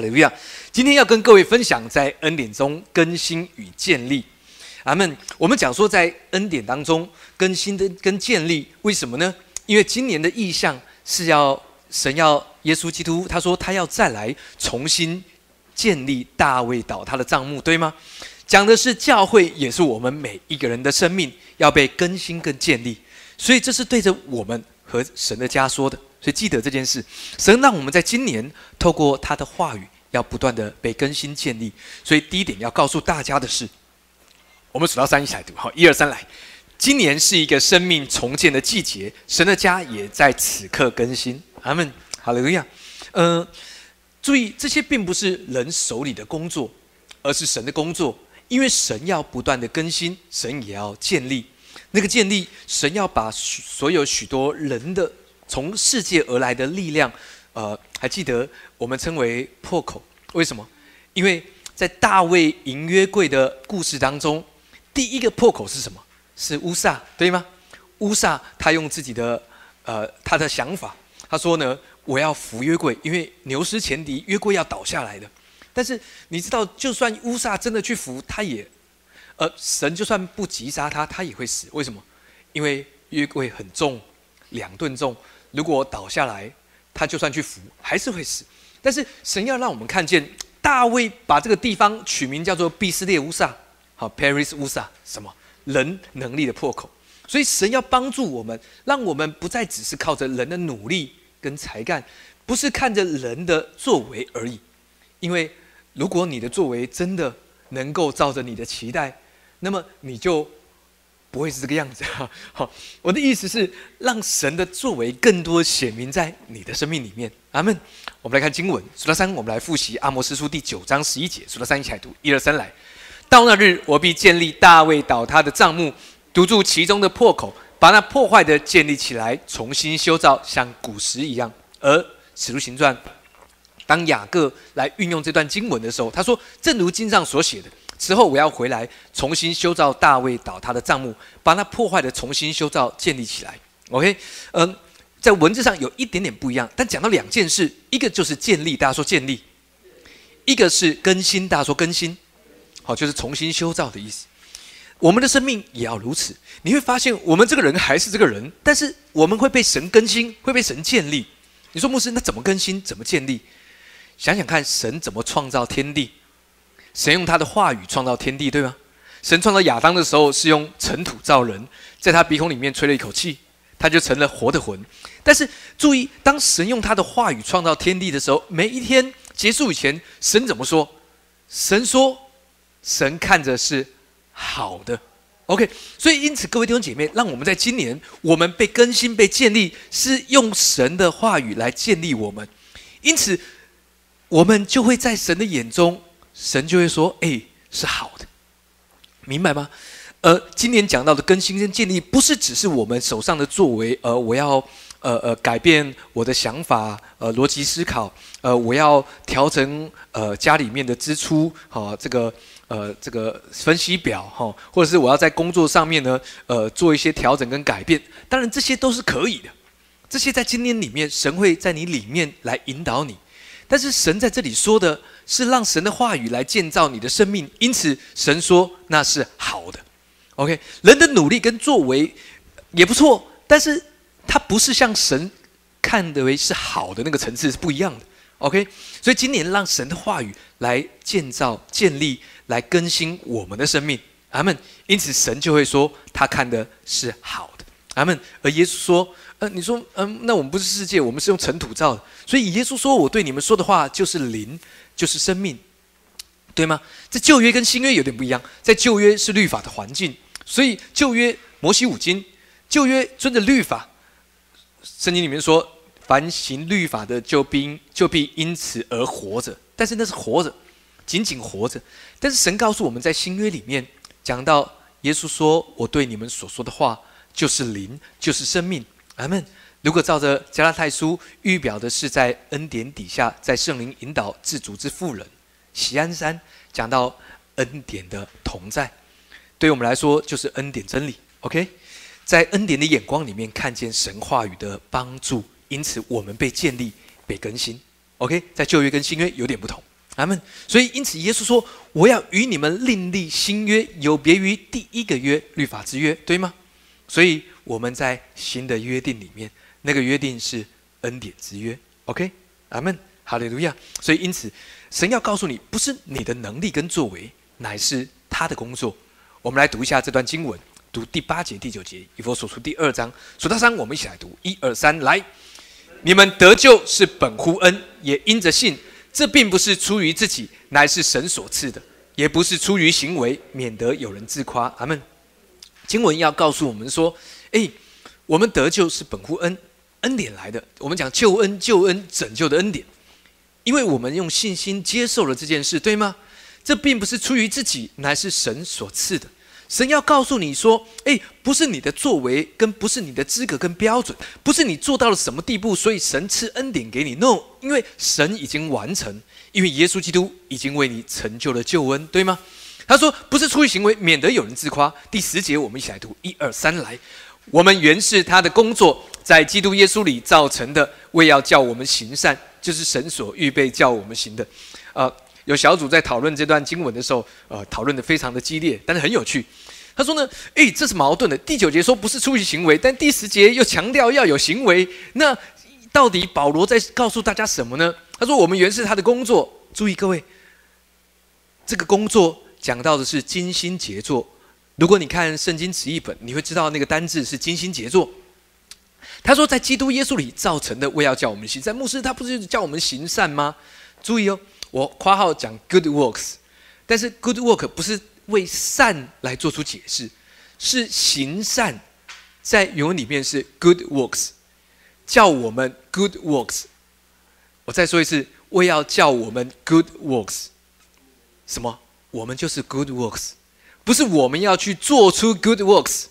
利路亚！今天要跟各位分享在恩典中更新与建立。阿门。我们讲说在恩典当中更新的跟建立，为什么呢？因为今年的意向是要神要耶稣基督，他说他要再来重新建立大卫岛他的账目，对吗？讲的是教会，也是我们每一个人的生命要被更新跟建立，所以这是对着我们和神的家说的。所以记得这件事，神让我们在今年透过他的话语，要不断的被更新建立。所以第一点要告诉大家的是，我们数到三一起来读，好，一二三来。今年是一个生命重建的季节，神的家也在此刻更新。阿门，好了，路亚。呃，注意这些并不是人手里的工作，而是神的工作，因为神要不断的更新，神也要建立。那个建立，神要把所有许多人的。从世界而来的力量，呃，还记得我们称为破口？为什么？因为在大卫迎约柜的故事当中，第一个破口是什么？是乌萨，对吗？乌萨他用自己的呃他的想法，他说呢，我要扶约柜，因为牛失前敌，约柜要倒下来的。但是你知道，就算乌萨真的去扶，他也，呃，神就算不击杀他，他也会死。为什么？因为约柜很重，两吨重。如果倒下来，他就算去扶，还是会死。但是神要让我们看见，大卫把这个地方取名叫做毕斯列乌萨，好，Paris 乌萨，什么人能力的破口。所以神要帮助我们，让我们不再只是靠着人的努力跟才干，不是看着人的作为而已。因为如果你的作为真的能够照着你的期待，那么你就。不会是这个样子哈。好，我的意思是让神的作为更多显明在你的生命里面。阿门。我们来看经文，数到三，我们来复习阿摩斯书第九章十一节。数到三一起来读，一二三来。到那日，我必建立大卫倒塌的帐幕，堵住其中的破口，把那破坏的建立起来，重新修造，像古时一样。而使徒行传，当雅各来运用这段经文的时候，他说：“正如经上所写的。”之后我要回来重新修造大卫倒塌的帐幕，把那破坏的重新修造建立起来。OK，嗯，在文字上有一点点不一样，但讲到两件事，一个就是建立，大家说建立；一个是更新，大家说更新。好，就是重新修造的意思。我们的生命也要如此。你会发现，我们这个人还是这个人，但是我们会被神更新，会被神建立。你说牧师，那怎么更新？怎么建立？想想看，神怎么创造天地？神用他的话语创造天地，对吗？神创造亚当的时候是用尘土造人，在他鼻孔里面吹了一口气，他就成了活的魂。但是注意，当神用他的话语创造天地的时候，每一天结束以前，神怎么说？神说：“神看着是好的。” OK，所以因此，各位弟兄姐妹，让我们在今年，我们被更新、被建立，是用神的话语来建立我们。因此，我们就会在神的眼中。神就会说：“哎，是好的，明白吗？呃，今年讲到的更新跟建立，不是只是我们手上的作为，呃，我要呃呃改变我的想法，呃，逻辑思考，呃，我要调整呃家里面的支出，好，这个呃这个分析表哈，或者是我要在工作上面呢，呃，做一些调整跟改变。当然，这些都是可以的，这些在今年里面，神会在你里面来引导你。但是神在这里说的。”是让神的话语来建造你的生命，因此神说那是好的。OK，人的努力跟作为也不错，但是它不是像神看的为是好的那个层次是不一样的。OK，所以今年让神的话语来建造、建立、来更新我们的生命。阿门。因此神就会说他看的是好的。阿门。而耶稣说：“呃，你说，嗯，那我们不是世界，我们是用尘土造的。所以耶稣说我对你们说的话就是灵。”就是生命，对吗？在旧约跟新约有点不一样。在旧约是律法的环境，所以旧约摩西五经，旧约遵着律法。圣经里面说，凡行律法的，就必就必因此而活着。但是那是活着，仅仅活着。但是神告诉我们在新约里面讲到，耶稣说：“我对你们所说的话，就是灵，就是生命。”阿门。如果照着加拉太书预表的是在恩典底下，在圣灵引导自主之妇人，喜安山讲到恩典的同在，对我们来说就是恩典真理。OK，在恩典的眼光里面看见神话语的帮助，因此我们被建立、被更新。OK，在旧约跟新约有点不同。阿门。所以因此，耶稣说：“我要与你们另立新约，有别于第一个约律法之约，对吗？”所以我们在新的约定里面，那个约定是恩典之约。OK，阿门，哈利路亚。所以因此，神要告诉你，不是你的能力跟作为，乃是他的工作。我们来读一下这段经文，读第八节、第九节，以佛所书第二章数到三，我们一起来读，一二三，来。你们得救是本乎恩，也因着信。这并不是出于自己，乃是神所赐的；也不是出于行为，免得有人自夸。阿门。经文要告诉我们说：，哎，我们得救是本乎恩，恩典来的。我们讲救恩、救恩、拯救的恩典，因为我们用信心接受了这件事，对吗？这并不是出于自己，乃是神所赐的。神要告诉你说：“哎，不是你的作为，跟不是你的资格跟标准，不是你做到了什么地步，所以神赐恩典给你。No，因为神已经完成，因为耶稣基督已经为你成就了救恩，对吗？”他说：“不是出于行为，免得有人自夸。”第十节，我们一起来读：一二三，来。我们原是他的工作，在基督耶稣里造成的，为要叫我们行善，就是神所预备叫我们行的。呃。有小组在讨论这段经文的时候，呃，讨论的非常的激烈，但是很有趣。他说呢，诶，这是矛盾的。第九节说不是出于行为，但第十节又强调要有行为。那到底保罗在告诉大家什么呢？他说我们原是他的工作。注意各位，这个工作讲到的是精心杰作。如果你看圣经词译本，你会知道那个单字是精心杰作。他说在基督耶稣里造成的，为要叫我们行善。牧师他不是叫我们行善吗？注意哦。我括号讲 good works，但是 good work 不是为善来做出解释，是行善，在原文里面是 good works，叫我们 good works。我再说一次，为要叫我们 good works，什么？我们就是 good works，不是我们要去做出 good works，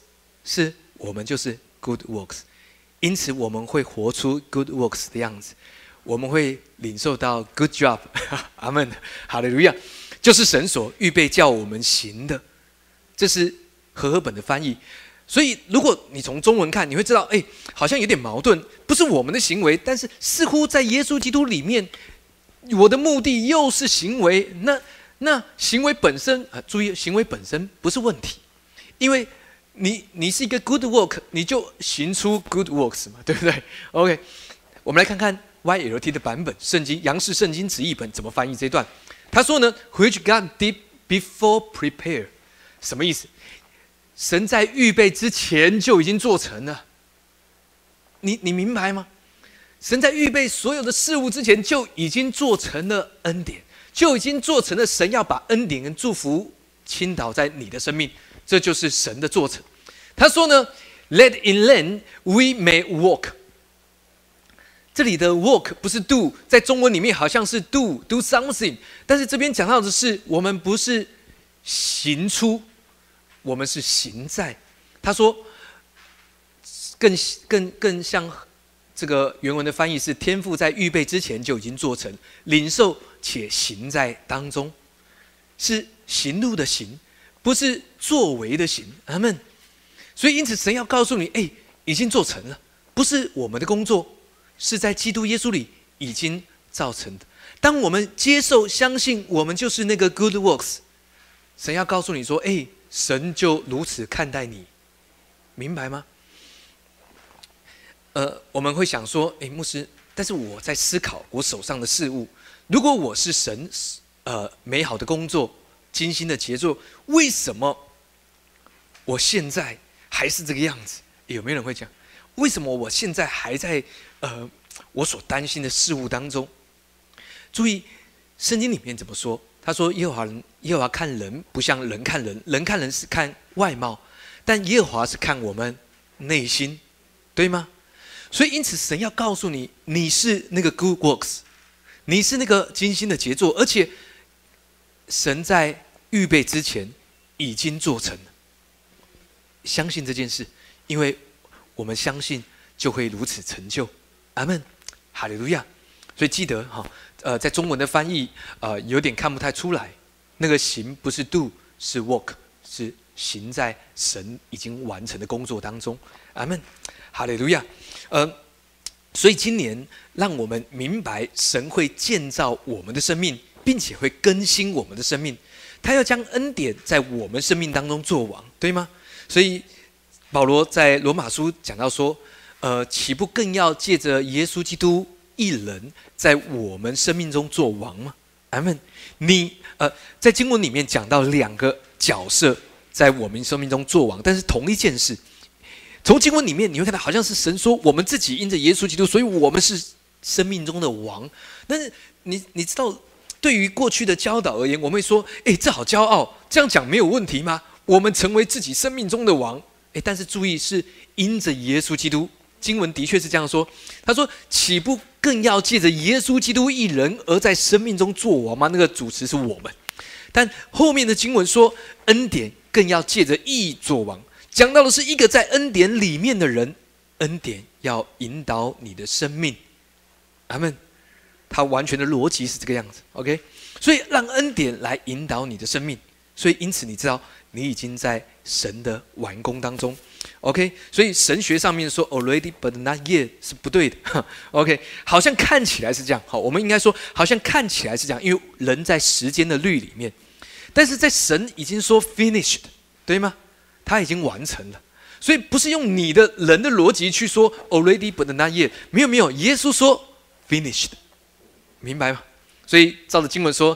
是我们就是 good works，因此我们会活出 good works 的样子。我们会领受到 good job，阿 门，好的，如样，就是神所预备叫我们行的，这是和合本的翻译。所以，如果你从中文看，你会知道，哎，好像有点矛盾，不是我们的行为，但是似乎在耶稣基督里面，我的目的又是行为。那那行为本身啊，注意，行为本身不是问题，因为你你是一个 good work，你就行出 good works 嘛，对不对？OK，我们来看看。YLT 的版本，圣经杨氏圣经词译本怎么翻译这段？他说呢，Which God did before prepare，什么意思？神在预备之前就已经做成了。你你明白吗？神在预备所有的事物之前就已经做成了恩典，就已经做成了神要把恩典跟祝福倾倒在你的生命，这就是神的做成。他说呢，Let in land we may walk。这里的 “walk” 不是 do，在中文里面好像是 do do something，但是这边讲到的是我们不是行出，我们是行在。他说，更更更像这个原文的翻译是天赋在预备之前就已经做成，领受且行在当中，是行路的行，不是作为的行。阿门。所以因此神要告诉你，哎，已经做成了，不是我们的工作。是在基督耶稣里已经造成的。当我们接受、相信，我们就是那个 good works。神要告诉你说：“哎，神就如此看待你，明白吗？”呃，我们会想说：“哎，牧师，但是我在思考我手上的事物。如果我是神，呃，美好的工作、精心的杰作，为什么我现在还是这个样子？有没有人会讲？为什么我现在还在？”呃，我所担心的事物当中，注意圣经里面怎么说？他说：“耶和华，耶和华看人不像人看人，人看人是看外貌，但耶和华是看我们内心，对吗？”所以，因此神要告诉你，你是那个 good works，你是那个精心的杰作，而且神在预备之前已经做成了。相信这件事，因为我们相信就会如此成就。阿门，哈利路亚。所以记得哈，呃，在中文的翻译，呃，有点看不太出来。那个行不是 do，是 work，是行在神已经完成的工作当中。阿门，哈利路亚。呃，所以今年让我们明白，神会建造我们的生命，并且会更新我们的生命。他要将恩典在我们生命当中做王，对吗？所以保罗在罗马书讲到说：“呃，岂不更要借着耶稣基督一人在我们生命中做王吗？”阿门。你呃，在经文里面讲到两个角色在我们生命中做王，但是同一件事。从经文里面你会看到，好像是神说我们自己因着耶稣基督，所以我们是生命中的王。但是你你知道？对于过去的教导而言，我们会说：“哎，这好骄傲，这样讲没有问题吗？我们成为自己生命中的王。”哎，但是注意，是因着耶稣基督。经文的确是这样说。他说：“岂不更要借着耶稣基督一人而在生命中做王吗？”那个主持是我们。但后面的经文说：“恩典更要借着义做王。”讲到的是一个在恩典里面的人，恩典要引导你的生命。阿门。它完全的逻辑是这个样子，OK？所以让恩典来引导你的生命，所以因此你知道你已经在神的完工当中，OK？所以神学上面说 already but not yet 是不对的，OK？好像看起来是这样，好，我们应该说好像看起来是这样，因为人在时间的律里面，但是在神已经说 finished，对吗？他已经完成了，所以不是用你的人的逻辑去说 already but not yet，没有没有，耶稣说 finished。明白吗？所以照着经文说，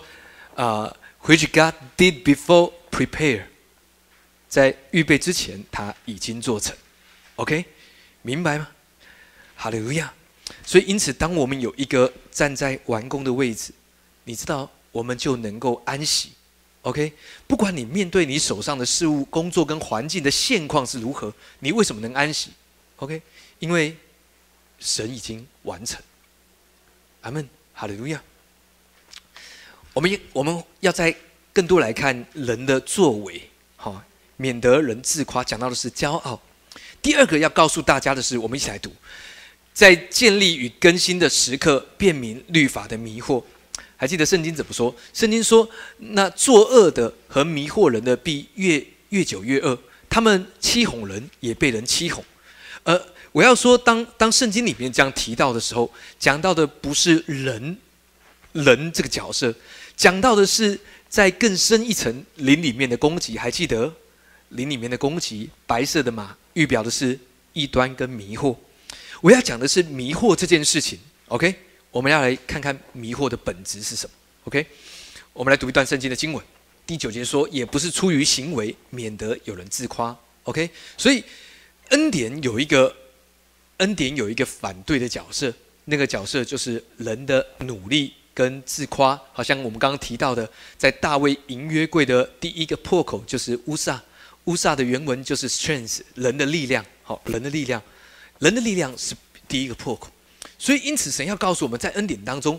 啊，which God did before prepare，在预备之前他已经做成，OK，明白吗？哈利路亚。所以因此，当我们有一个站在完工的位置，你知道，我们就能够安息，OK。不管你面对你手上的事物、工作跟环境的现况是如何，你为什么能安息？OK，因为神已经完成。阿门。哈利路亚！我们我们要在更多来看人的作为，好，免得人自夸。讲到的是骄傲。第二个要告诉大家的是，我们一起来读，在建立与更新的时刻，辨明律法的迷惑。还记得圣经怎么说？圣经说：“那作恶的和迷惑人的，必越越久越恶；他们欺哄人，也被人欺哄。”而我要说，当当圣经里面这样提到的时候，讲到的不是人，人这个角色，讲到的是在更深一层林里面的攻击。还记得林里面的攻击，白色的马预表的是异端跟迷惑。我要讲的是迷惑这件事情。OK，我们要来看看迷惑的本质是什么。OK，我们来读一段圣经的经文，第九节说：“也不是出于行为，免得有人自夸。”OK，所以恩典有一个。恩典有一个反对的角色，那个角色就是人的努力跟自夸。好像我们刚刚提到的，在大卫银约柜的第一个破口就是乌撒，乌撒的原文就是 strength，人的力量。好，人的力量，人的力量是第一个破口。所以，因此神要告诉我们在恩典当中，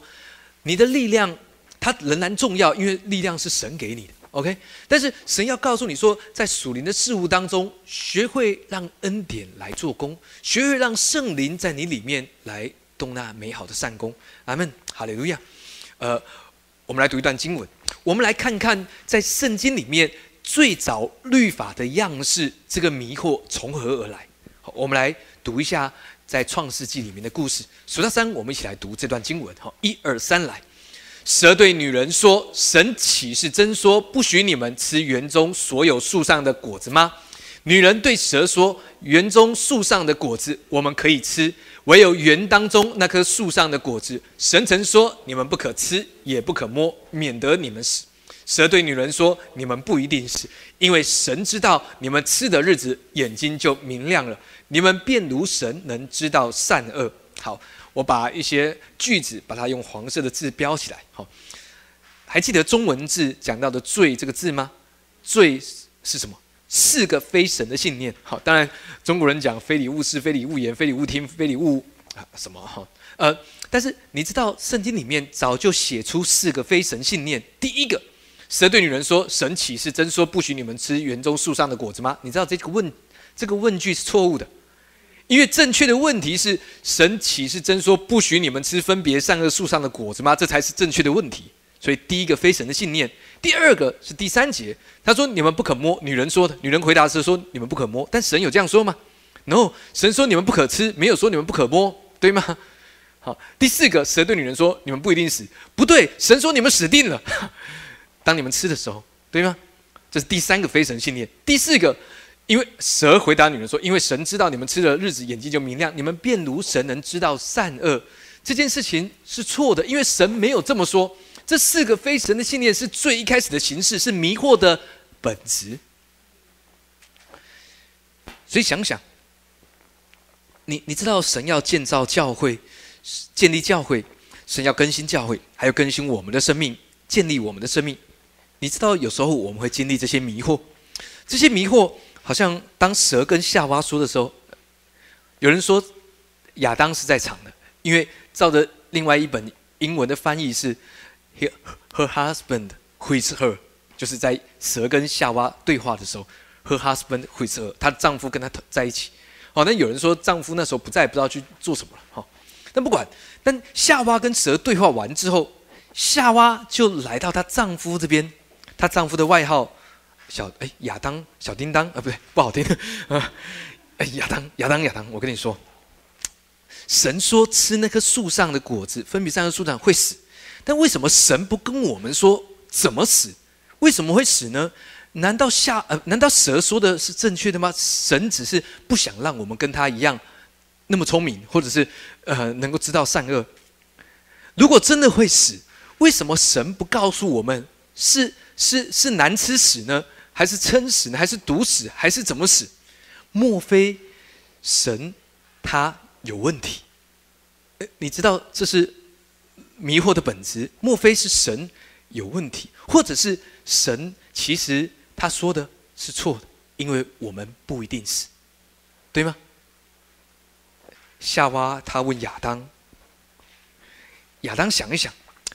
你的力量它仍然重要，因为力量是神给你的。OK，但是神要告诉你说，在属灵的事物当中，学会让恩典来做工，学会让圣灵在你里面来动那美好的善功。阿门，哈利路亚。呃，我们来读一段经文，我们来看看在圣经里面最早律法的样式，这个迷惑从何而来？我们来读一下在创世纪里面的故事。数到三，我们一起来读这段经文。好，一二三，来。蛇对女人说：“神岂是真说不许你们吃园中所有树上的果子吗？”女人对蛇说：“园中树上的果子我们可以吃，唯有园当中那棵树上的果子，神曾说你们不可吃，也不可摸，免得你们死。”蛇对女人说：“你们不一定死，因为神知道你们吃的日子，眼睛就明亮了，你们便如神能知道善恶。”好。我把一些句子，把它用黄色的字标起来。好，还记得中文字讲到的“罪”这个字吗？“罪”是什么？四个非神的信念。好，当然中国人讲“非礼勿视”“非礼勿言”“非礼勿听”“非礼勿什么”哈。呃，但是你知道圣经里面早就写出四个非神信念。第一个，蛇对女人说：“神岂是真说不许你们吃园中树上的果子吗？”你知道这个问这个问句是错误的。因为正确的问题是：神岂是真说不许你们吃分别善恶树上的果子吗？这才是正确的问题。所以第一个非神的信念，第二个是第三节，他说你们不可摸。女人说的，女人回答是说你们不可摸。但神有这样说吗？然后神说你们不可吃，没有说你们不可摸，对吗？好，第四个，蛇对女人说：“你们不一定死。”不对，神说你们死定了。当你们吃的时候，对吗？这是第三个非神信念。第四个，因为蛇回答女人说：“因为神知道你们吃的日子眼睛就明亮，你们便如神能知道善恶。”这件事情是错的，因为神没有这么说。这四个非神的信念是最一开始的形式，是迷惑的本质。所以想想，你你知道神要建造教会。建立教会，神要更新教会，还要更新我们的生命，建立我们的生命。你知道，有时候我们会经历这些迷惑，这些迷惑好像当蛇跟夏娃说的时候，有人说亚当是在场的，因为照着另外一本英文的翻译是 “her her husband with her”，就是在蛇跟夏娃对话的时候，“her husband with her”，她的丈夫跟她在一起。好，那有人说丈夫那时候不在，不知道去做什么了。哈。但不管，但夏娃跟蛇对话完之后，夏娃就来到她丈夫这边。她丈夫的外号小哎亚当小叮当啊，不对，不好听啊！哎亚当亚当亚当，我跟你说，神说吃那棵树上的果子，分别三棵树上会死。但为什么神不跟我们说怎么死？为什么会死呢？难道下呃难道蛇说的是正确的吗？神只是不想让我们跟他一样。那么聪明，或者是呃能够知道善恶。如果真的会死，为什么神不告诉我们是是是难吃死呢？还是撑死呢？还是毒死？还是怎么死？莫非神他有问题？你知道这是迷惑的本质。莫非是神有问题，或者是神其实他说的是错的？因为我们不一定死，对吗？夏娃他问亚当，亚当想一想，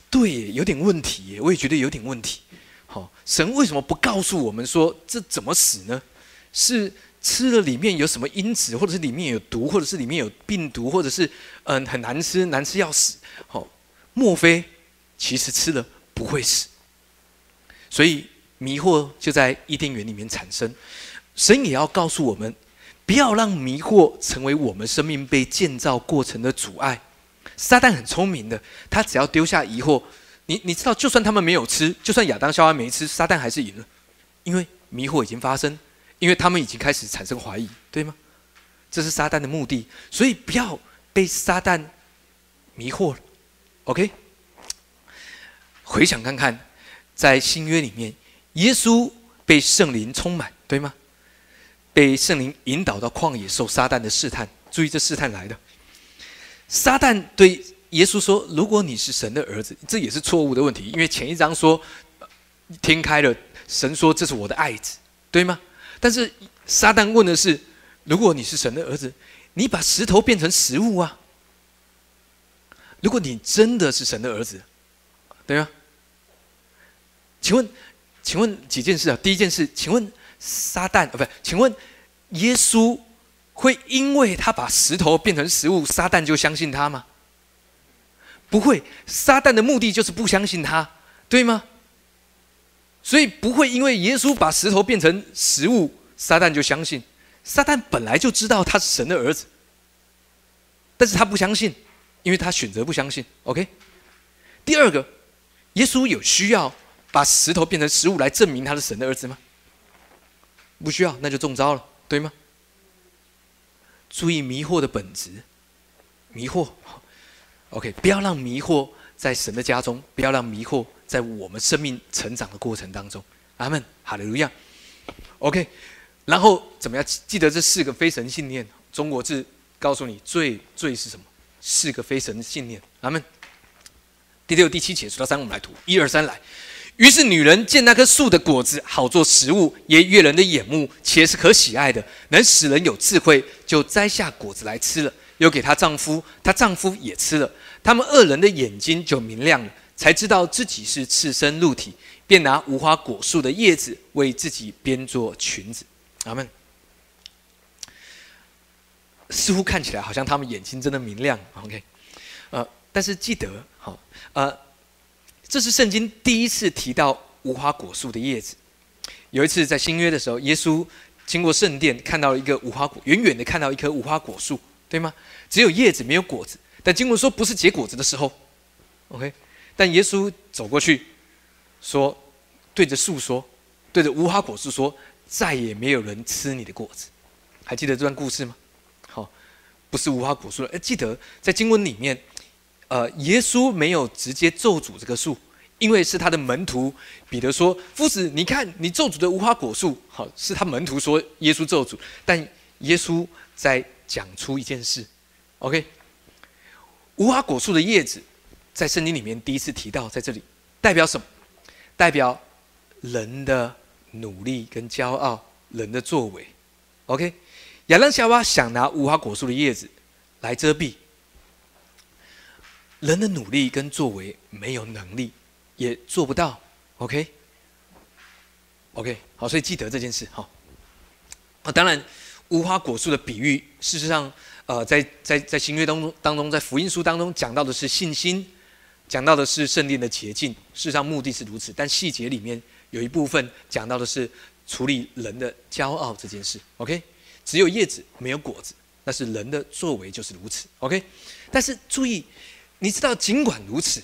对，有点问题，我也觉得有点问题。神为什么不告诉我们说这怎么死呢？是吃了里面有什么因子，或者是里面有毒，或者是里面有病毒，或者是嗯很难吃，难吃要死？好，莫非其实吃了不会死？所以迷惑就在伊甸园里面产生。神也要告诉我们。不要让迷惑成为我们生命被建造过程的阻碍。撒旦很聪明的，他只要丢下疑惑，你你知道，就算他们没有吃，就算亚当夏娃没吃，撒旦还是赢了，因为迷惑已经发生，因为他们已经开始产生怀疑，对吗？这是撒旦的目的，所以不要被撒旦迷惑了。OK，回想看看，在新约里面，耶稣被圣灵充满，对吗？被圣灵引导到旷野受撒旦的试探，注意这试探来的。撒旦对耶稣说：“如果你是神的儿子，这也是错误的问题，因为前一章说天开了，神说这是我的爱子，对吗？但是撒旦问的是：如果你是神的儿子，你把石头变成食物啊？如果你真的是神的儿子，对吗？请问，请问几件事啊？第一件事，请问撒旦啊，不，请问。耶稣会因为他把石头变成食物，撒旦就相信他吗？不会，撒旦的目的就是不相信他，对吗？所以不会因为耶稣把石头变成食物，撒旦就相信。撒旦本来就知道他是神的儿子，但是他不相信，因为他选择不相信。OK。第二个，耶稣有需要把石头变成食物来证明他是神的儿子吗？不需要，那就中招了。对吗？注意迷惑的本质，迷惑。OK，不要让迷惑在神的家中，不要让迷惑在我们生命成长的过程当中。阿门，哈利路亚。OK，然后怎么样？记得这四个非神信念。中国字告诉你，罪罪是什么？四个非神信念。阿门。第六、第七节数到三，我们来读，一二三，来。于是女人见那棵树的果子好做食物，也悦人的眼目，且是可喜爱的，能使人有智慧，就摘下果子来吃了，又给她丈夫，她丈夫也吃了。他们二人的眼睛就明亮了，才知道自己是赤身露体，便拿无花果树的叶子为自己编做裙子。阿门。似乎看起来好像他们眼睛真的明亮。OK，呃，但是记得，好，呃。这是圣经第一次提到无花果树的叶子。有一次在新约的时候，耶稣经过圣殿，看到了一个无花果，远远的看到一棵无花果树，对吗？只有叶子没有果子。但经文说不是结果子的时候，OK。但耶稣走过去，说对着树说，对着无花果树说，再也没有人吃你的果子。还记得这段故事吗？好，不是无花果树了。哎，记得在经文里面，呃，耶稣没有直接咒诅这个树。因为是他的门徒彼得说：“夫子，你看你咒诅的无花果树，好是他门徒说耶稣咒诅，但耶稣在讲出一件事，OK？无花果树的叶子在圣经里面第一次提到，在这里代表什么？代表人的努力跟骄傲，人的作为，OK？亚当夏娃想拿无花果树的叶子来遮蔽人的努力跟作为，没有能力。”也做不到，OK，OK，好，所以记得这件事，好。啊，当然，无花果树的比喻，事实上，呃，在在在新约当中当中，在福音书当中讲到的是信心，讲到的是圣殿的洁净，事实上目的是如此，但细节里面有一部分讲到的是处理人的骄傲这件事，OK，只有叶子没有果子，那是人的作为就是如此，OK，但是注意，你知道，尽管如此。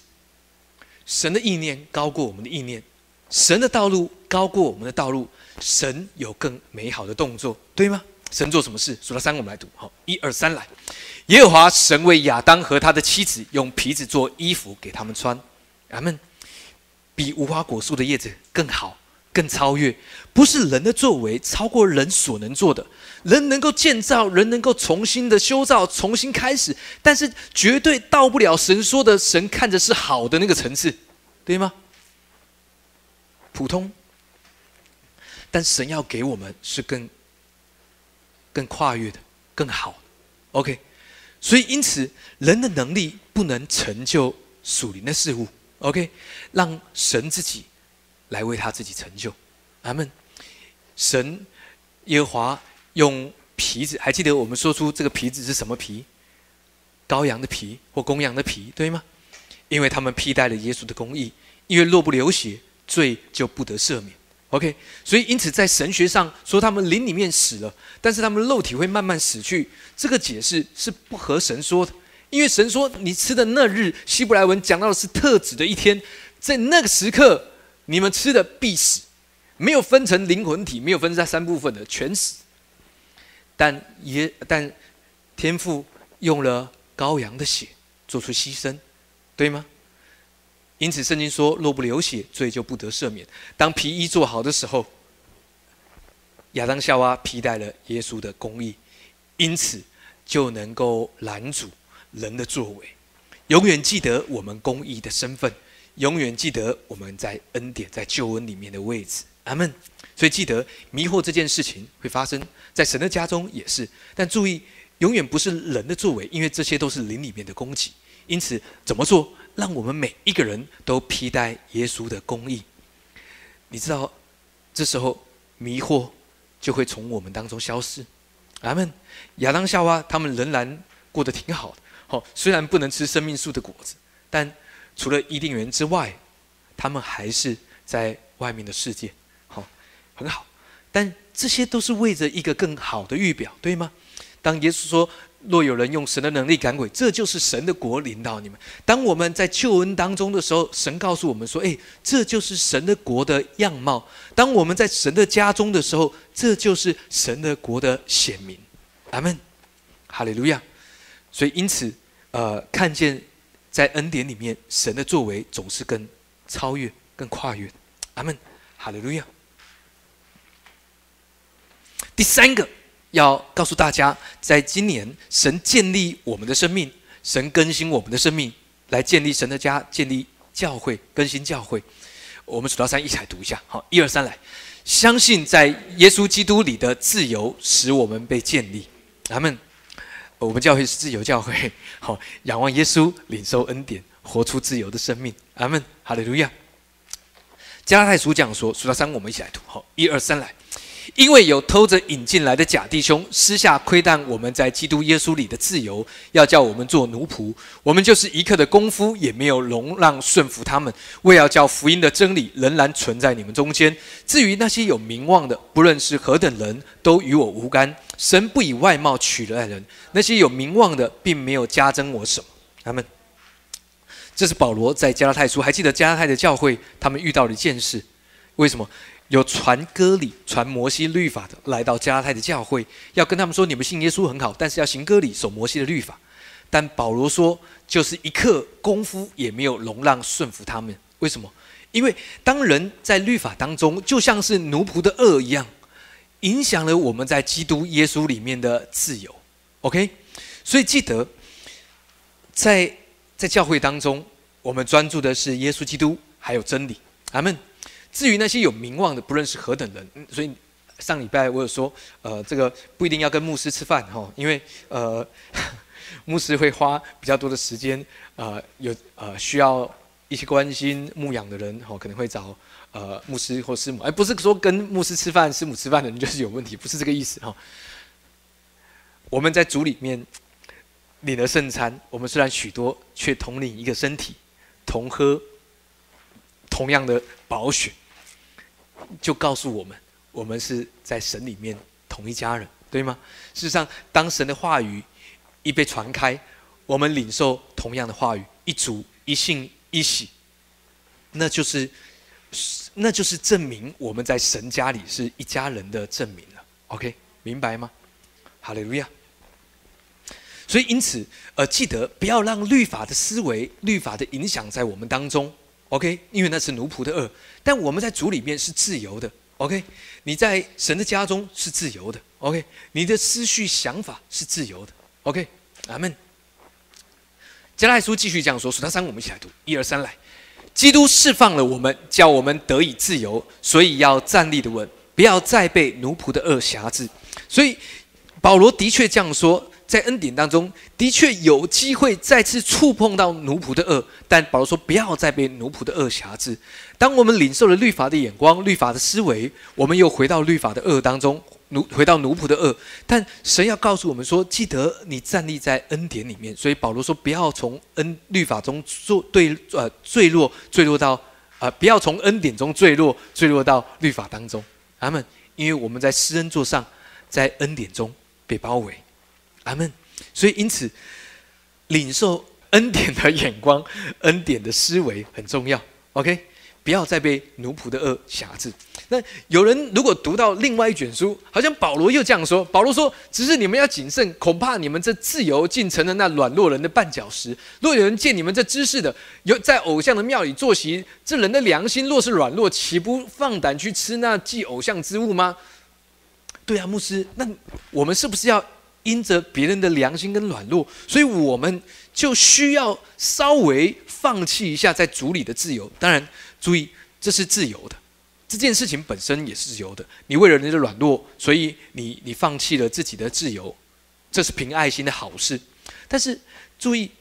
神的意念高过我们的意念，神的道路高过我们的道路，神有更美好的动作，对吗？神做什么事？数到三，我们来读。好，一二三，来。耶和华神为亚当和他的妻子用皮子做衣服给他们穿。阿门。比无花果树的叶子更好，更超越，不是人的作为超过人所能做的。人能够建造，人能够重新的修造，重新开始，但是绝对到不了神说的神看着是好的那个层次，对吗？普通，但神要给我们是更更跨越的，更好。OK，所以因此人的能力不能成就属灵的事物。OK，让神自己来为他自己成就。阿门。神耶和华。用皮子，还记得我们说出这个皮子是什么皮？羔羊的皮或公羊的皮，对吗？因为他们披戴了耶稣的公义，因为若不流血，罪就不得赦免。OK，所以因此在神学上说他们灵里面死了，但是他们肉体会慢慢死去，这个解释是不合神说的。因为神说你吃的那日，希伯来文讲到的是特指的一天，在那个时刻你们吃的必死，没有分成灵魂体，没有分在三部分的，全死。但也但天父用了羔羊的血做出牺牲，对吗？因此圣经说，若不流血，罪就不得赦免。当皮衣做好的时候，亚当夏娃披戴了耶稣的公义，因此就能够拦阻人的作为。永远记得我们公义的身份，永远记得我们在恩典、在救恩里面的位置。阿门。所以记得迷惑这件事情会发生在神的家中也是，但注意永远不是人的作为，因为这些都是灵里面的供给。因此怎么做，让我们每一个人都披戴耶稣的公义？你知道，这时候迷惑就会从我们当中消失。阿门。亚当夏娃他们仍然过得挺好的，好，虽然不能吃生命树的果子，但除了伊甸园之外，他们还是在外面的世界。好很好，但这些都是为着一个更好的预表，对吗？当耶稣说：“若有人用神的能力赶鬼，这就是神的国领导你们。”当我们在救恩当中的时候，神告诉我们说：“哎，这就是神的国的样貌。”当我们在神的家中的时候，这就是神的国的显明。阿门，哈利路亚。所以因此，呃，看见在恩典里面，神的作为总是更超越、更跨越。阿门，哈利路亚。第三个要告诉大家，在今年，神建立我们的生命，神更新我们的生命，来建立神的家，建立教会，更新教会。我们数到三，一起来读一下。好，一二三，来！相信在耶稣基督里的自由，使我们被建立。阿门。我们教会是自由教会。好，仰望耶稣，领受恩典，活出自由的生命。阿门。哈利路亚。加拉太书讲说，数到三，我们一起来读。好，一二三，来！因为有偷着引进来的假弟兄，私下窥探我们在基督耶稣里的自由，要叫我们做奴仆。我们就是一刻的功夫也没有容让顺服他们，为要叫福音的真理仍然存在你们中间。至于那些有名望的，不论是何等人，都与我无干。神不以外貌取人，那些有名望的，并没有加增我什么。阿门。这是保罗在加拉太书，还记得加拉太的教会，他们遇到了一件事，为什么有传割礼、传摩西律法的来到加拉太的教会，要跟他们说，你们信耶稣很好，但是要行割礼、守摩西的律法。但保罗说，就是一刻功夫也没有容让顺服他们。为什么？因为当人在律法当中，就像是奴仆的恶一样，影响了我们在基督耶稣里面的自由。OK，所以记得在。在教会当中，我们专注的是耶稣基督，还有真理。阿门。至于那些有名望的，不论是何等人，所以上礼拜我有说，呃，这个不一定要跟牧师吃饭哈，因为呃，牧师会花比较多的时间，呃，有呃需要一些关心牧养的人，哈，可能会找呃牧师或师母，而不是说跟牧师吃饭、师母吃饭的人就是有问题，不是这个意思哈。我们在主里面。领了圣餐，我们虽然许多，却同领一个身体，同喝同样的宝血，就告诉我们，我们是在神里面同一家人，对吗？事实上，当神的话语一被传开，我们领受同样的话语，一主一信一喜，那就是那就是证明我们在神家里是一家人的证明了。OK，明白吗？哈利路亚。所以，因此，呃，记得不要让律法的思维、律法的影响在我们当中，OK？因为那是奴仆的恶。但我们在主里面是自由的，OK？你在神的家中是自由的，OK？你的思绪、想法是自由的，OK？阿门。加拉书继续讲说：数到三，我们一起来读，一二三，来。基督释放了我们，叫我们得以自由，所以要站立的稳，不要再被奴仆的恶辖制。所以，保罗的确这样说。在恩典当中，的确有机会再次触碰到奴仆的恶，但保罗说不要再被奴仆的恶辖制。当我们领受了律法的眼光、律法的思维，我们又回到律法的恶当中，奴回到奴仆的恶。但神要告诉我们说，记得你站立在恩典里面。所以保罗说，不要从恩律法中坠对呃坠落，坠落到啊，不要从恩典中坠落，坠落到律法当中。阿门。因为我们在施恩座上，在恩典中被包围。阿门。所以，因此，领受恩典的眼光、恩典的思维很重要。OK，不要再被奴仆的恶辖制。那有人如果读到另外一卷书，好像保罗又这样说：保罗说，只是你们要谨慎，恐怕你们这自由竟成了那软弱人的绊脚石。若有人见你们这知识的，有在偶像的庙里坐席，这人的良心若是软弱，岂不放胆去吃那祭偶像之物吗？对啊，牧师，那我们是不是要？因着别人的良心跟软弱，所以我们就需要稍微放弃一下在主里的自由。当然，注意这是自由的，这件事情本身也是自由的。你为了人的软弱，所以你你放弃了自己的自由，这是凭爱心的好事。但是注意，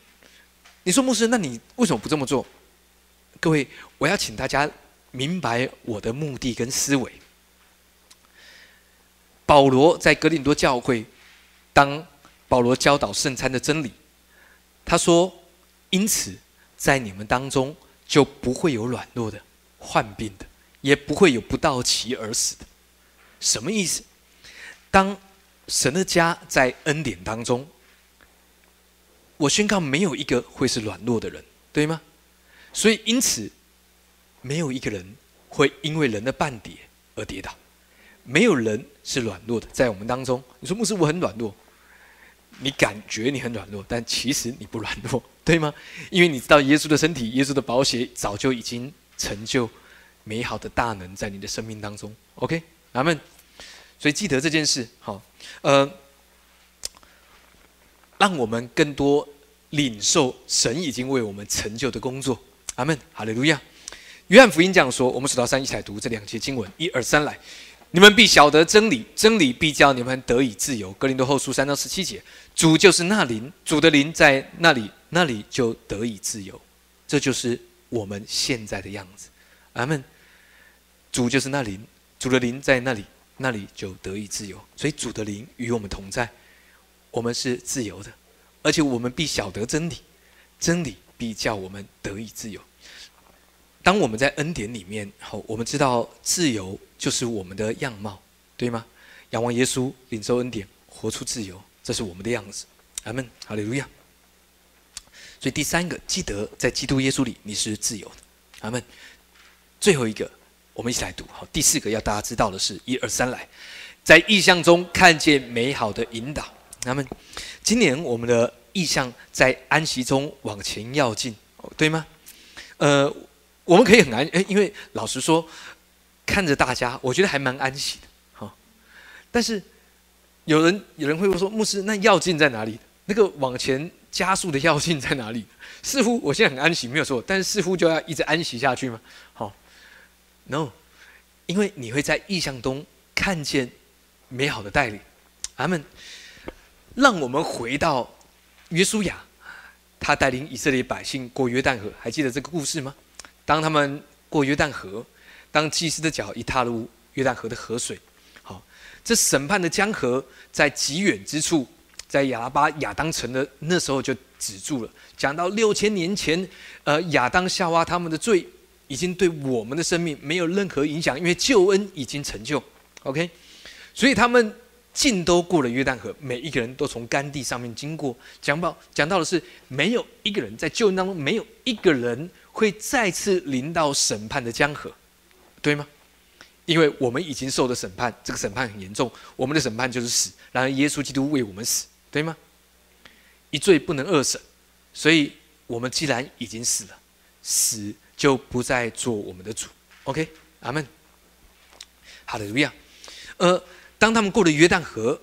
你说牧师，那你为什么不这么做？各位，我要请大家明白我的目的跟思维。保罗在格林多教会。当保罗教导圣餐的真理，他说：“因此，在你们当中就不会有软弱的、患病的，也不会有不到齐而死的。”什么意思？当神的家在恩典当中，我宣告没有一个会是软弱的人，对吗？所以，因此，没有一个人会因为人的半跌而跌倒。没有人是软弱的，在我们当中，你说牧师，我很软弱。你感觉你很软弱，但其实你不软弱，对吗？因为你知道耶稣的身体、耶稣的宝血早就已经成就美好的大能在你的生命当中。OK，阿门。所以记得这件事，好，呃，让我们更多领受神已经为我们成就的工作。阿门，哈利路亚。约翰福音这样说，我们数到三一起来读这两节经文，一二三来。你们必晓得真理，真理必叫你们得以自由。格林多后书三到十七节，主就是那灵，主的灵在那里，那里就得以自由。这就是我们现在的样子。阿门。主就是那灵，主的灵在那里，那里就得以自由。所以主的灵与我们同在，我们是自由的，而且我们必晓得真理，真理必叫我们得以自由。当我们在恩典里面，好，我们知道自由就是我们的样貌，对吗？仰望耶稣，领受恩典，活出自由，这是我们的样子。阿门，哈利路亚。所以第三个，记得在基督耶稣里你是自由的。阿门。最后一个，我们一起来读。好，第四个要大家知道的是，一二三来，在意象中看见美好的引导。阿门。今年我们的意象在安息中往前要进，对吗？呃，我们可以很安，因为老实说，看着大家，我觉得还蛮安息的。好，但是有人有人会说，牧师，那要进在哪里？那个往前加速的要进在哪里？似乎我现在很安息，没有错，但是似乎就要一直安息下去吗？好，no，因为你会在意象中看见美好的带领。阿门。让我们回到约书亚，他带领以色列百姓过约旦河，还记得这个故事吗？当他们过约旦河，当祭司的脚一踏入约旦河的河水，好，这审判的江河在极远之处。在亚拉巴亚当城的那时候就止住了。讲到六千年前，呃，亚当夏娃他们的罪已经对我们的生命没有任何影响，因为救恩已经成就。OK，所以他们尽都过了约旦河，每一个人都从干地上面经过。讲到讲到的是，没有一个人在救恩当中，没有一个人会再次临到审判的江河，对吗？因为我们已经受的审判，这个审判很严重，我们的审判就是死。然而耶稣基督为我们死。对吗？一罪不能二审，所以我们既然已经死了，死就不再做我们的主。OK，阿门。好的，如样。呃，当他们过了约旦河，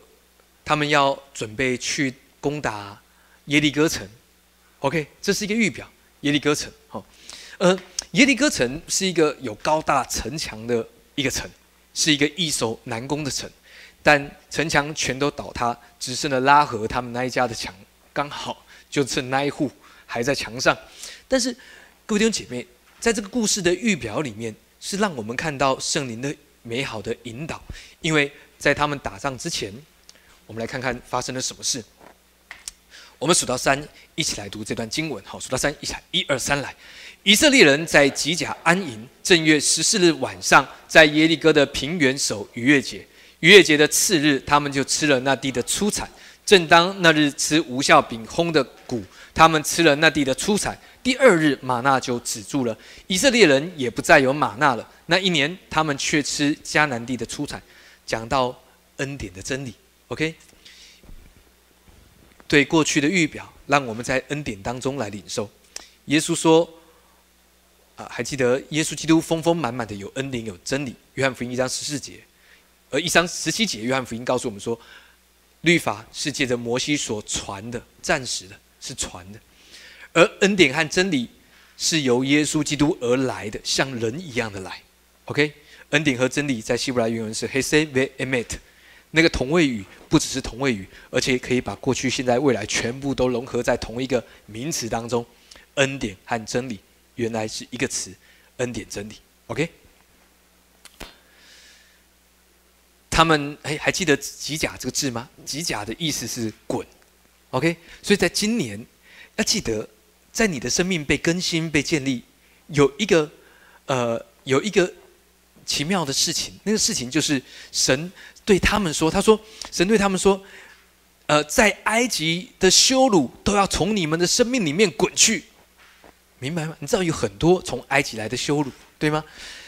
他们要准备去攻打耶利哥城。OK，这是一个预表。耶利哥城，好，呃，耶利哥城是一个有高大城墙的一个城，是一个易守难攻的城。但城墙全都倒塌，只剩了拉合他们那一家的墙，刚好就剩那一户还在墙上。但是各位弟兄姐妹，在这个故事的预表里面，是让我们看到圣灵的美好的引导。因为在他们打仗之前，我们来看看发生了什么事。我们数到三，一起来读这段经文。好，数到三，一起来，一二三，来！以色列人在吉甲安营，正月十四日晚上，在耶利哥的平原守逾越节。逾越节的次日，他们就吃了那地的出产。正当那日吃无效饼烘的谷，他们吃了那地的出产。第二日，玛纳就止住了，以色列人也不再有玛纳了。那一年，他们却吃迦南地的出产。讲到恩典的真理，OK？对过去的预表，让我们在恩典当中来领受。耶稣说：“还记得耶稣基督丰丰满满的有恩典有真理。”约翰福音一章十四节。而一章十七节，约翰福音告诉我们说，律法是借着摩西所传的，暂时的，是传的；而恩典和真理是由耶稣基督而来的，像人一样的来。OK，恩典和真理在希伯来原文是 Hesed Emet，那个同位语不只是同位语，而且可以把过去、现在、未来全部都融合在同一个名词当中。恩典和真理原来是一个词，恩典真理。OK。他们哎，还记得“吉甲”这个字吗？“吉甲”的意思是“滚”。OK，所以在今年要记得，在你的生命被更新、被建立，有一个呃，有一个奇妙的事情。那个事情就是神对他们说：“他说，神对他们说，呃，在埃及的羞辱都要从你们的生命里面滚去，明白吗？你知道有很多从埃及来的羞辱，对吗？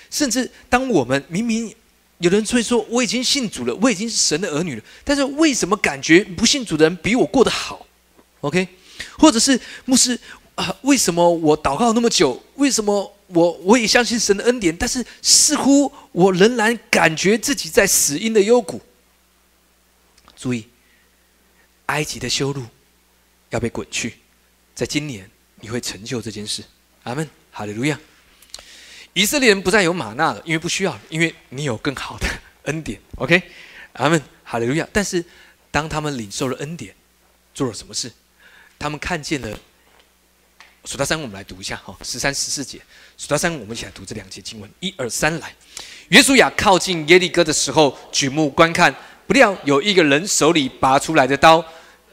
甚至当我们明明……有人会说：“我已经信主了，我已经是神的儿女了。”但是为什么感觉不信主的人比我过得好？OK，或者是牧师啊？为什么我祷告那么久？为什么我我也相信神的恩典？但是似乎我仍然感觉自己在死因的幽谷。注意，埃及的修路要被滚去，在今年你会成就这件事。阿门，哈利路亚。以色列人不再有玛纳了，因为不需要，因为你有更好的恩典。OK，阿门，哈利路亚。但是，当他们领受了恩典，做了什么事？他们看见了。数到三，我们来读一下哈，十三、十四节。数到三，我们一起来读这两节经文。一二三，来。约书亚靠近耶利哥的时候，举目观看，不料有一个人手里拔出来的刀，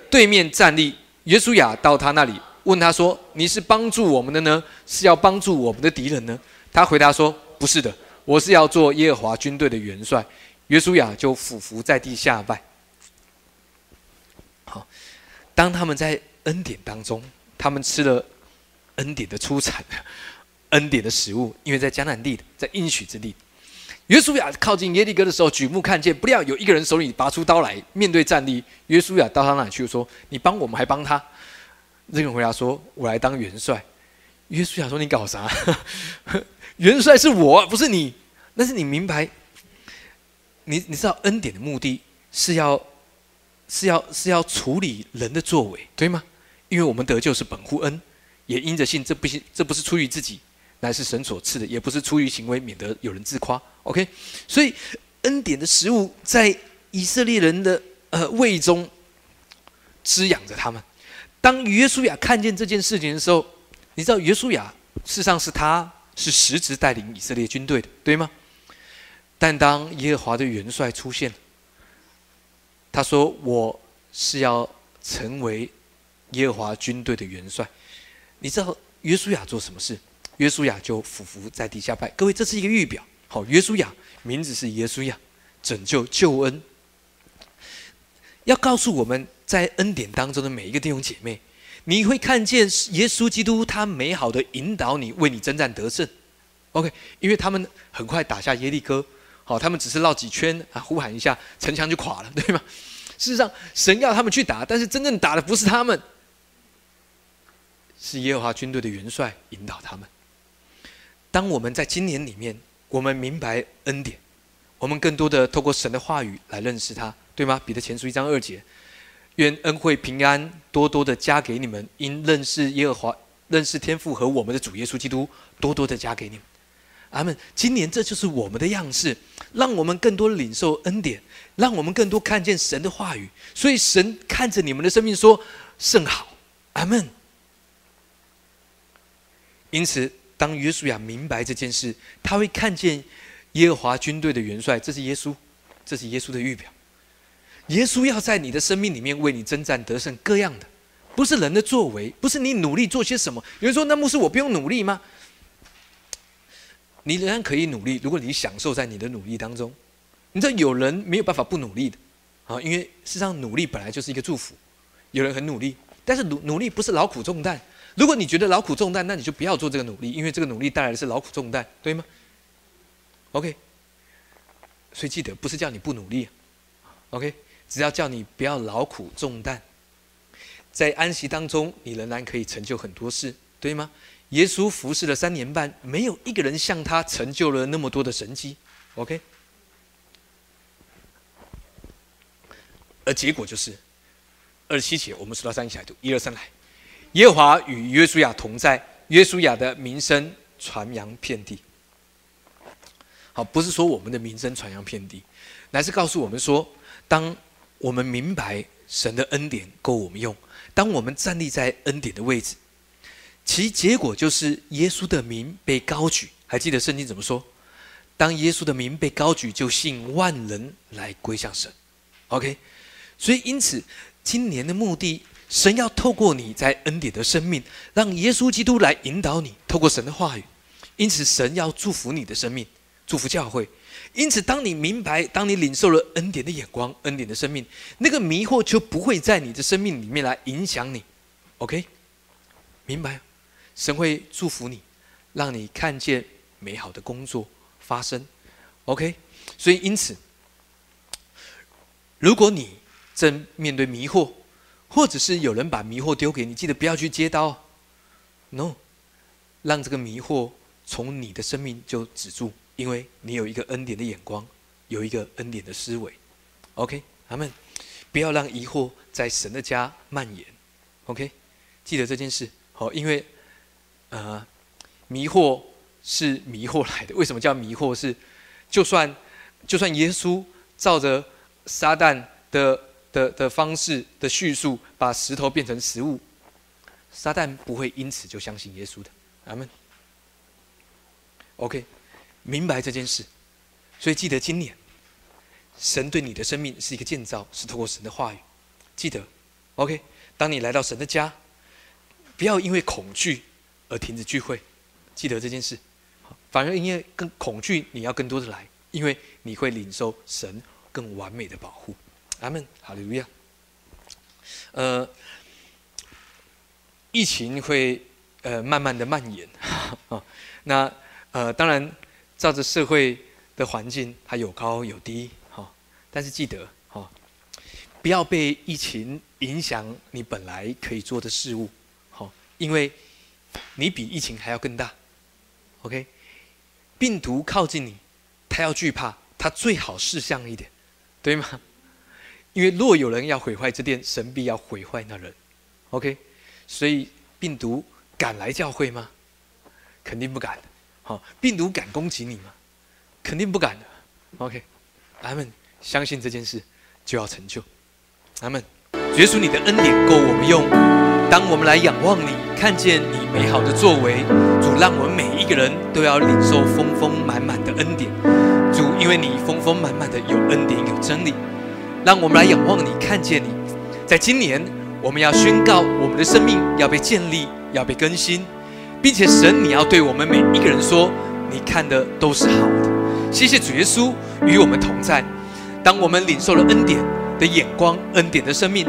对面站立。约书亚到他那里，问他说：“你是帮助我们的呢，是要帮助我们的敌人呢？”他回答说：“不是的，我是要做耶和华军队的元帅。”约书亚就俯伏在地下拜。好，当他们在恩典当中，他们吃了恩典的出产，恩典的食物，因为在迦南地，在应许之地。约书亚靠近耶利哥的时候，举目看见，不料有一个人手里拔出刀来，面对战力。约书亚到他那里去，说：“你帮我们，还帮他？”这个人回答说：“我来当元帅。”约书亚说：“你搞啥？元帅是我，不是你。但是你明白，你你知道恩典的目的是要是要是要处理人的作为，对吗？因为我们得救是本乎恩，也因着信，这不是这不是出于自己。”乃是神所赐的，也不是出于行为，免得有人自夸。OK，所以恩典的食物在以色列人的呃胃中滋养着他们。当约书亚看见这件事情的时候，你知道约书亚事实上是他是实职带领以色列军队的，对吗？但当耶和华的元帅出现，他说：“我是要成为耶和华军队的元帅。”你知道约书亚做什么事？约书亚就俯伏在地下拜。各位，这是一个预表。好，约书亚名字是耶稣亚，拯救救恩，要告诉我们在恩典当中的每一个弟兄姐妹，你会看见耶稣基督他美好的引导你，为你征战得胜。OK，因为他们很快打下耶利哥，好，他们只是绕几圈啊，呼喊一下，城墙就垮了，对吗？事实上，神要他们去打，但是真正打的不是他们，是耶和华军队的元帅引导他们。当我们在今年里面，我们明白恩典，我们更多的透过神的话语来认识他，对吗？彼得前书一章二节，愿恩惠平安多多的加给你们，因认识耶和华、认识天父和我们的主耶稣基督，多多的加给你们。阿门。今年这就是我们的样式，让我们更多领受恩典，让我们更多看见神的话语。所以神看着你们的生命说甚好。阿门。因此。当约书亚明白这件事，他会看见耶和华军队的元帅，这是耶稣，这是耶稣的预表。耶稣要在你的生命里面为你征战得胜，各样的，不是人的作为，不是你努力做些什么。有人说，那牧师，我不用努力吗？你仍然可以努力，如果你享受在你的努力当中。你知道，有人没有办法不努力的啊，因为事实上努力本来就是一个祝福。有人很努力，但是努努力不是劳苦重担。如果你觉得劳苦重担，那你就不要做这个努力，因为这个努力带来的是劳苦重担，对吗？OK，所以记得不是叫你不努力，OK，只要叫你不要劳苦重担，在安息当中，你仍然可以成就很多事，对吗？耶稣服侍了三年半，没有一个人像他成就了那么多的神迹，OK，而结果就是二十七节，我们数到三起来读，一二三来。耶和华与约书亚同在，约书亚的名声传扬遍地。好，不是说我们的名声传扬遍地，乃是告诉我们说，当我们明白神的恩典够我们用，当我们站立在恩典的位置，其结果就是耶稣的名被高举。还记得圣经怎么说？当耶稣的名被高举，就信万人来归向神。OK，所以因此今年的目的。神要透过你在恩典的生命，让耶稣基督来引导你，透过神的话语。因此，神要祝福你的生命，祝福教会。因此，当你明白，当你领受了恩典的眼光、恩典的生命，那个迷惑就不会在你的生命里面来影响你。OK，明白？神会祝福你，让你看见美好的工作发生。OK，所以因此，如果你正面对迷惑，或者是有人把迷惑丢给你，记得不要去接刀，no，让这个迷惑从你的生命就止住，因为你有一个恩典的眼光，有一个恩典的思维，OK，阿门。不要让疑惑在神的家蔓延，OK，记得这件事，好，因为呃，迷惑是迷惑来的。为什么叫迷惑？是就算就算耶稣照着撒旦的。的的方式的叙述，把石头变成食物，撒旦不会因此就相信耶稣的。阿门。OK，明白这件事，所以记得今年，神对你的生命是一个建造，是透过神的话语。记得，OK，当你来到神的家，不要因为恐惧而停止聚会。记得这件事，反而因为更恐惧，你要更多的来，因为你会领受神更完美的保护。阿门，哈利路亚。呃，疫情会呃慢慢的蔓延啊。那呃当然照着社会的环境，它有高有低哈。但是记得哈，不要被疫情影响你本来可以做的事物，好，因为你比疫情还要更大。OK，病毒靠近你，他要惧怕，他最好识相一点，对吗？因为若有人要毁坏这殿，神必要毁坏那人。OK，所以病毒敢来教会吗？肯定不敢。好，病毒敢攻击你吗？肯定不敢的。OK，阿门。相信这件事就要成就。阿门。耶稣，你的恩典够我们用。当我们来仰望你，看见你美好的作为，主让我们每一个人都要领受丰丰满满的恩典。主，因为你丰丰满满的有恩典有真理，让我们来仰望你，看见你。在今年，我们要宣告我们的生命要被建立，要被更新，并且神，你要对我们每一个人说，你看的都是好的。谢谢主耶稣与我们同在。当我们领受了恩典的眼光、恩典的生命，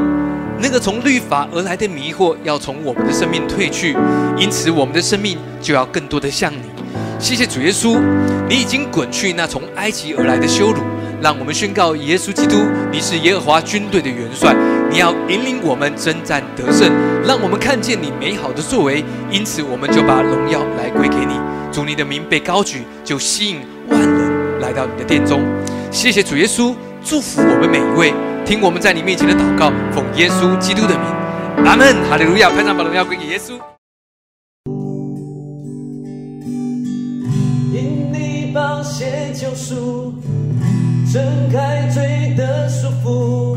那个从律法而来的迷惑要从我们的生命退去，因此我们的生命就要更多的像你。谢谢主耶稣，你已经滚去那从埃及而来的羞辱，让我们宣告耶稣基督，你是耶和华军队的元帅，你要引领我们征战得胜，让我们看见你美好的作为，因此我们就把荣耀来归给你。主你的名被高举，就吸引万人来到你的殿中。谢谢主耶稣，祝福我们每一位，听我们在你面前的祷告，奉耶稣基督的名，阿门，哈利路亚！派上把荣耀归给耶稣。因你宝血救赎，挣开罪的束缚，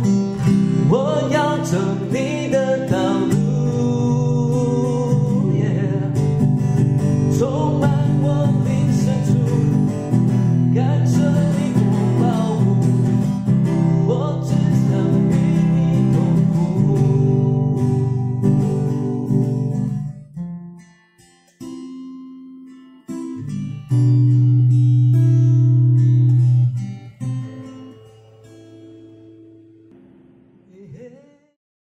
我要走你的。